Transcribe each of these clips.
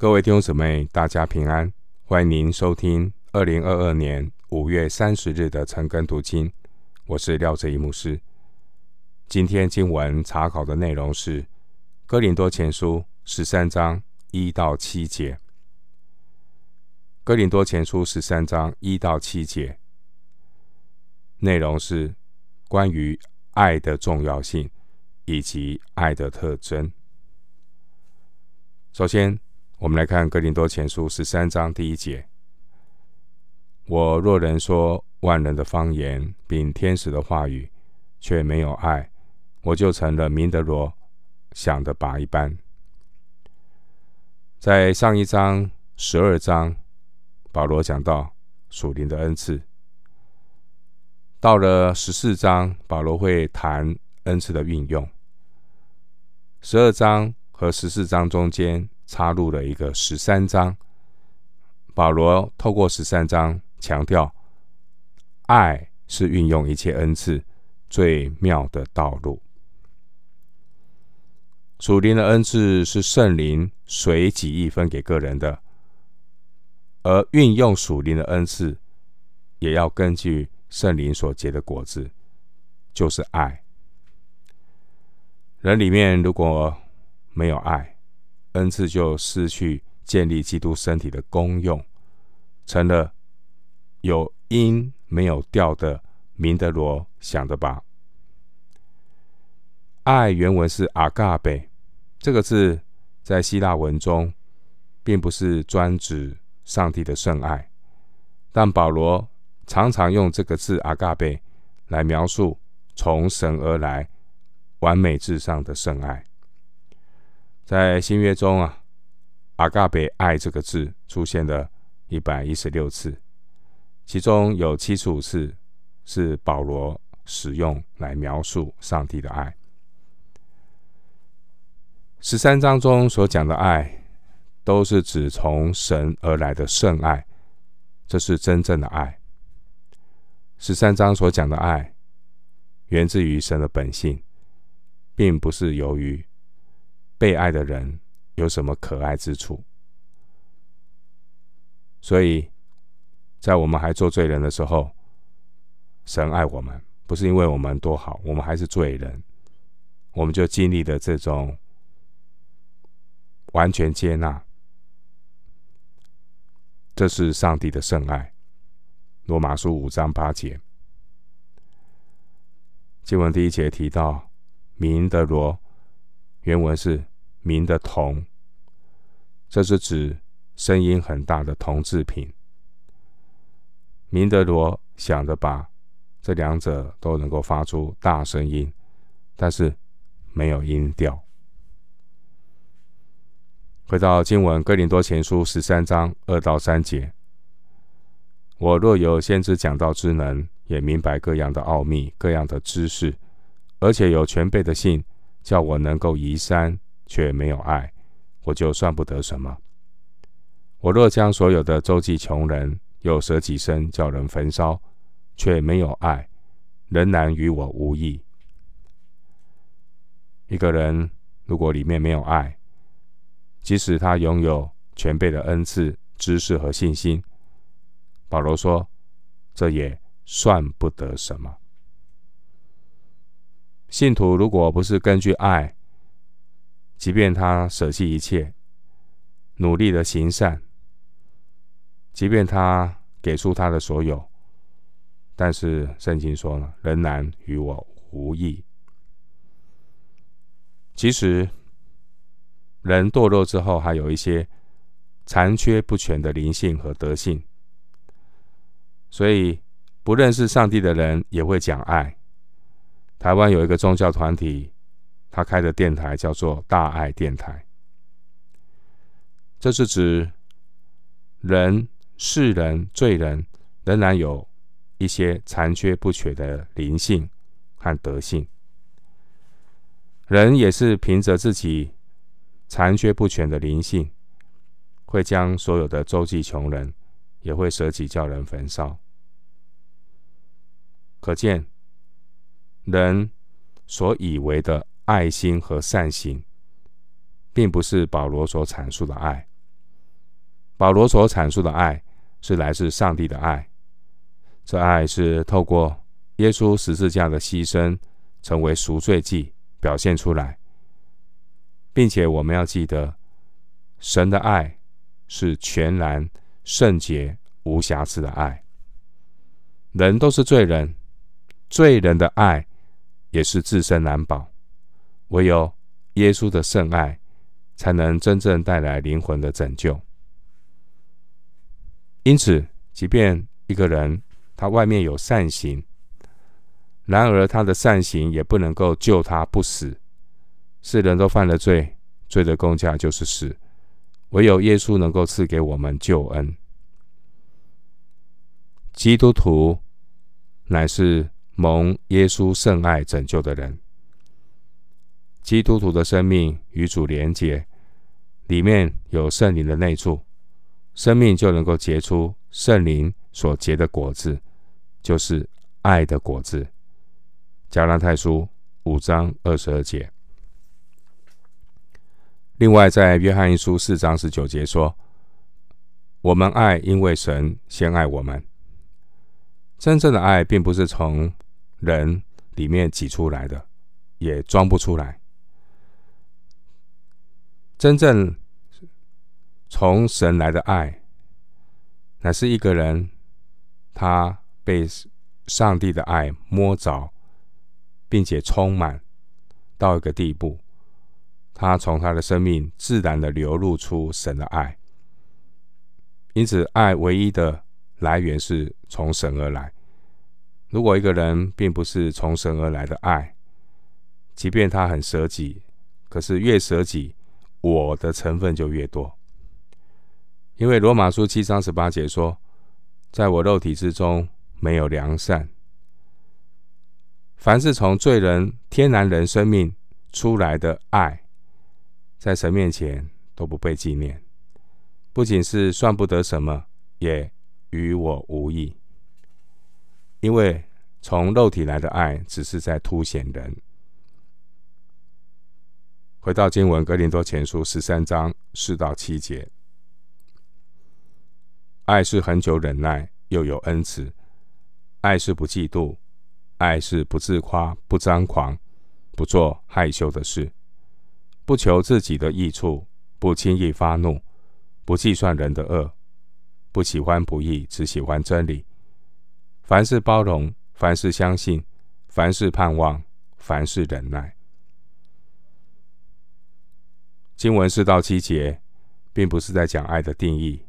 各位弟兄姊妹，大家平安！欢迎您收听二零二二年五月三十日的晨更读经。我是廖哲一牧师。今天经文查考的内容是《哥林多前书》十三章一到七节。《哥林多前书》十三章一到七节内容是关于爱的重要性以及爱的特征。首先，我们来看《哥林多前书》十三章第一节：“我若能说万人的方言，并天使的话语，却没有爱，我就成了明德罗响的鈸一般。”在上一章十二章，保罗讲到属灵的恩赐；到了十四章，保罗会谈恩赐的运用。十二章和十四章中间。插入了一个十三章，保罗透过十三章强调，爱是运用一切恩赐最妙的道路。属灵的恩赐是圣灵随己意分给个人的，而运用属灵的恩赐，也要根据圣灵所结的果子，就是爱。人里面如果没有爱，恩赐就失去建立基督身体的功用，成了有音没有调的明德罗，想的吧。爱原文是阿嘎贝，这个字在希腊文中并不是专指上帝的圣爱，但保罗常常用这个字阿嘎贝来描述从神而来、完美至上的圣爱。在新约中啊，阿嘎贝爱这个字出现了一百一十六次，其中有七十五次是保罗使用来描述上帝的爱。十三章中所讲的爱，都是指从神而来的圣爱，这是真正的爱。十三章所讲的爱，源自于神的本性，并不是由于。被爱的人有什么可爱之处？所以，在我们还做罪人的时候，神爱我们，不是因为我们多好，我们还是罪人，我们就经历了这种完全接纳。这是上帝的圣爱。罗马书五章八节，经文第一节提到明德罗，原文是。鸣的铜，这是指声音很大的铜制品。鸣的锣响的鈸，这两者都能够发出大声音，但是没有音调。回到经文，《哥林多前书》十三章二到三节：我若有先知讲道之能，也明白各样的奥秘、各样的知识，而且有全备的信，叫我能够移山。却没有爱，我就算不得什么。我若将所有的周济穷人，又舍己身叫人焚烧，却没有爱，仍然与我无益。一个人如果里面没有爱，即使他拥有全备的恩赐、知识和信心，保罗说，这也算不得什么。信徒如果不是根据爱，即便他舍弃一切，努力的行善，即便他给出他的所有，但是圣经说了，仍然与我无益。其实人堕落之后，还有一些残缺不全的灵性和德性，所以不认识上帝的人也会讲爱。台湾有一个宗教团体。他开的电台叫做大爱电台，这是指人、世人、罪人仍然有一些残缺不全的灵性和德性，人也是凭着自己残缺不全的灵性，会将所有的周济穷人，也会舍己叫人焚烧。可见人所以为的。爱心和善行，并不是保罗所阐述的爱，保罗所阐述的爱是来自上帝的爱，这爱是透过耶稣十字架的牺牲，成为赎罪祭表现出来，并且我们要记得，神的爱是全然圣洁、无瑕疵的爱。人都是罪人，罪人的爱也是自身难保，唯有耶稣的圣爱，才能真正带来灵魂的拯救。因此，即便一个人他外面有善行，然而他的善行也不能够救他不死。世人都犯了罪，罪的工价就是死。唯有耶稣能够赐给我们救恩。基督徒乃是蒙耶稣圣爱拯救的人。基督徒的生命与主连结，里面有圣灵的内住，生命就能够结出圣灵所结的果子，就是爱的果子。加拉太书五章二十二节。另外，在约翰一书四章十九节说：“我们爱，因为神先爱我们。”真正的爱并不是从人里面挤出来的，也装不出来。真正从神来的爱，乃是一个人他被上帝的爱摸着，并且充满到一个地步，他从他的生命自然的流露出神的爱。因此，爱唯一的来源是从神而来。如果一个人并不是从神而来的爱，即便他很舍己，可是越舍己，我的成分就越多。因为罗马书七章十八节说：“在我肉体之中没有良善。”凡是从罪人、天然人生命出来的爱，在神面前都不被纪念，不仅是算不得什么，也与我无益。因为从肉体来的爱，只是在凸显人。回到经文，《哥林多前书》十三章四到七节：爱是恒久忍耐，又有恩慈；爱是不嫉妒；爱是不自夸，不张狂，不做害羞的事，不求自己的益处，不轻易发怒，不计算人的恶，不喜欢不义，只喜欢真理。凡事包容，凡事相信，凡事盼望，凡事忍耐。经文四到七节，并不是在讲爱的定义，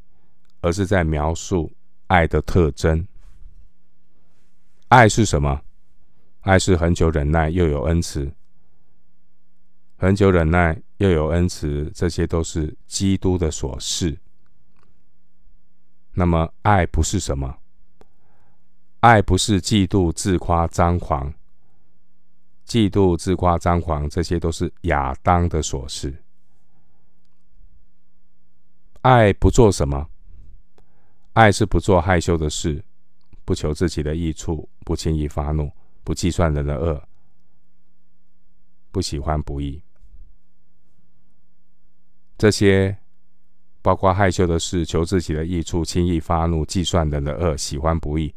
而是在描述爱的特征。爱是什么？爱是恒久忍耐，又有恩慈。恒久忍耐，又有恩慈，这些都是基督的所事。那么，爱不是什么？爱不是嫉妒、自夸、张狂，嫉妒、自夸、张狂，这些都是亚当的琐事。爱不做什么？爱是不做害羞的事，不求自己的益处，不轻易发怒，不计算人的恶，不喜欢不义。这些包括害羞的事、求自己的益处、轻易发怒、计算人的恶、喜欢不义。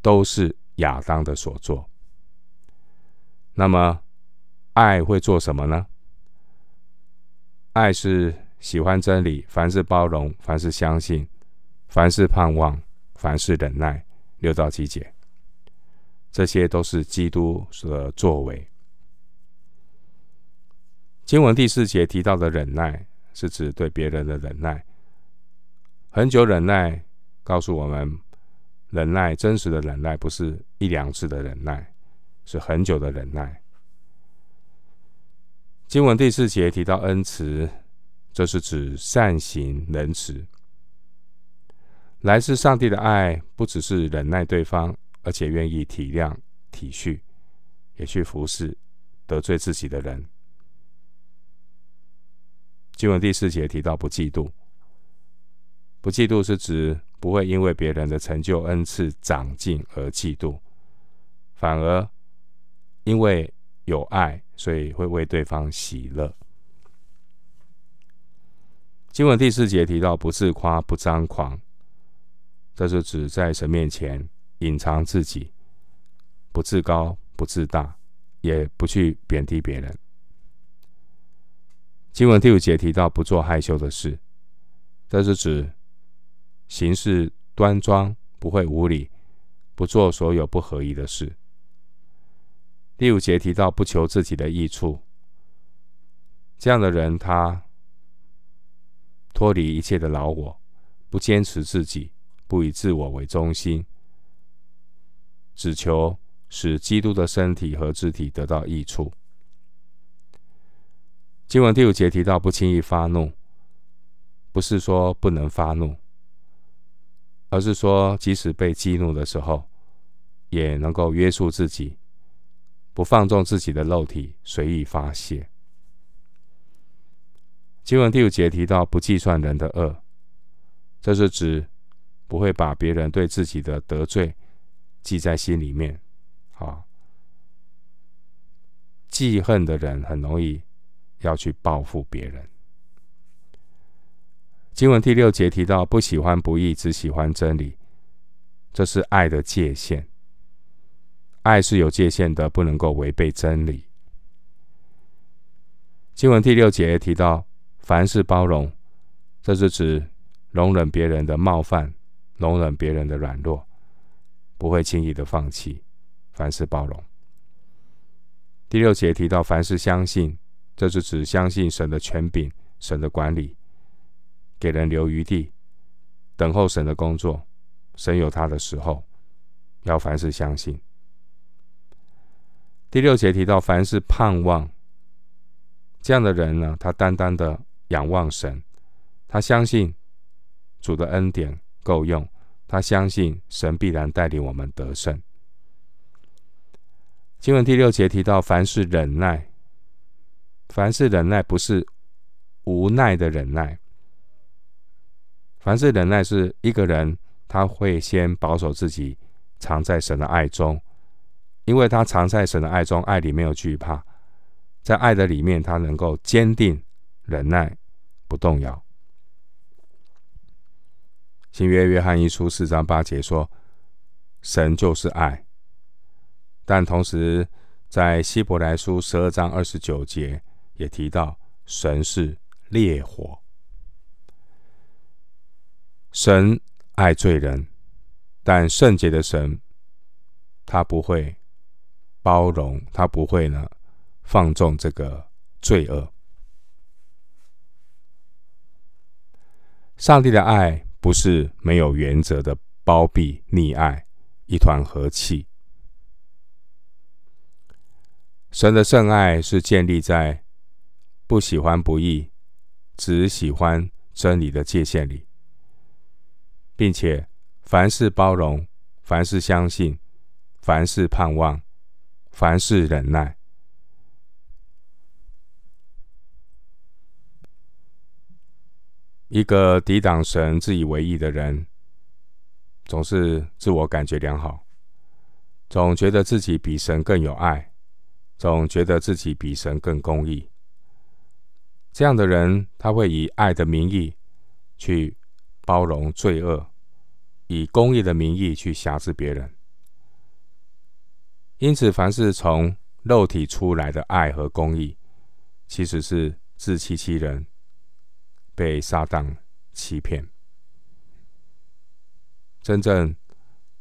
都是亚当的所作。那么，爱会做什么呢？爱是喜欢真理，凡事包容，凡事相信，凡事盼望，凡事忍耐。六到七节，这些都是基督的作为。经文第四节提到的忍耐，是指对别人的忍耐。很久忍耐，告诉我们。忍耐，真实的忍耐不是一两次的忍耐，是很久的忍耐。经文第四节提到恩慈，这是指善行仁慈。来自上帝的爱，不只是忍耐对方，而且愿意体谅、体恤，也去服侍得罪自己的人。经文第四节提到不嫉妒，不嫉妒是指。不会因为别人的成就、恩赐、长进而嫉妒，反而因为有爱，所以会为对方喜乐。经文第四节提到不自夸、不张狂，这是指在神面前隐藏自己，不自高、不自大，也不去贬低别人。经文第五节提到不做害羞的事，这是指行事端庄，不会无礼，不做所有不合宜的事。第五节提到不求自己的益处，这样的人他脱离一切的老我，不坚持自己，不以自我为中心，只求使基督的身体和肢体得到益处。经文第五节提到不轻易发怒，不是说不能发怒，而是说即使被激怒的时候，也能够约束自己。不放纵自己的肉体，随意发泄。经文第五节提到不计算人的恶，这是指不会把别人对自己的得罪记在心里面。啊，记恨的人很容易要去报复别人。经文第六节提到不喜欢不义，只喜欢真理，这是爱的界限。爱是有界限的，不能够违背真理。经文第六节提到凡事包容，这是指容忍别人的冒犯，容忍别人的软弱，不会轻易的放弃，凡事包容。第六节提到凡事相信，这是指相信神的权柄、神的管理，给人留余地，等候神的工作，神有他的时候，要凡事相信。第六节提到，凡事盼望，这样的人呢，他单单的仰望神，他相信主的恩典够用，他相信神必然带领我们得胜。经文第六节提到，凡事忍耐，凡事忍耐不是无奈的忍耐，凡事忍耐是一个人他会先保守自己，藏在神的爱中。因为他藏在神的爱中，爱里没有惧怕，在爱的里面，他能够坚定忍耐，不动摇。新约约翰一书四章八节说：“神就是爱。”但同时在希伯来书十二章二十九节也提到：“神是烈火。”神爱罪人，但圣洁的神，他不会。包容，他不会呢放纵这个罪恶。上帝的爱不是没有原则的包庇溺爱，一团和气。神的圣爱是建立在不喜欢不义，只喜欢真理的界限里，并且凡事包容，凡事相信，凡事盼望。凡事忍耐，一个抵挡神、自以为义的人，总是自我感觉良好，总觉得自己比神更有爱，总觉得自己比神更公义。这样的人，他会以爱的名义去包容罪恶，以公义的名义去辖制别人。因此，凡是从肉体出来的爱和公义，其实是自欺欺人，被撒旦欺骗。真正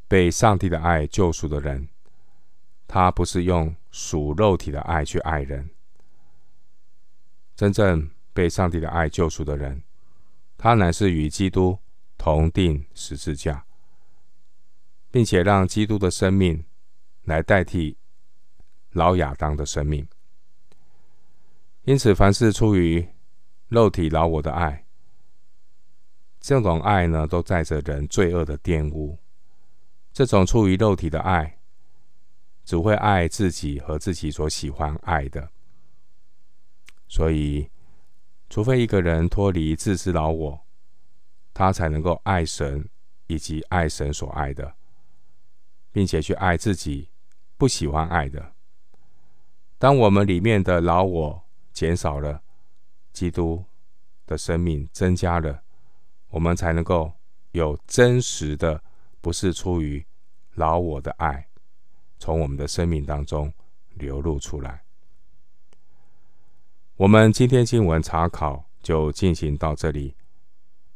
被上帝的爱救赎的人，他不是用属肉体的爱去爱人。真正被上帝的爱救赎的人，他乃是与基督同钉十字架，并且让基督的生命。来代替老亚当的生命，因此，凡是出于肉体老我的爱，这种爱呢，都带着人罪恶的玷污。这种出于肉体的爱，只会爱自己和自己所喜欢爱的。所以，除非一个人脱离自私老我，他才能够爱神以及爱神所爱的，并且去爱自己。不喜欢爱的。当我们里面的老我减少了，基督的生命增加了，我们才能够有真实的，不是出于老我的爱，从我们的生命当中流露出来。我们今天经文查考就进行到这里，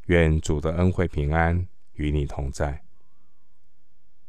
愿主的恩惠平安与你同在。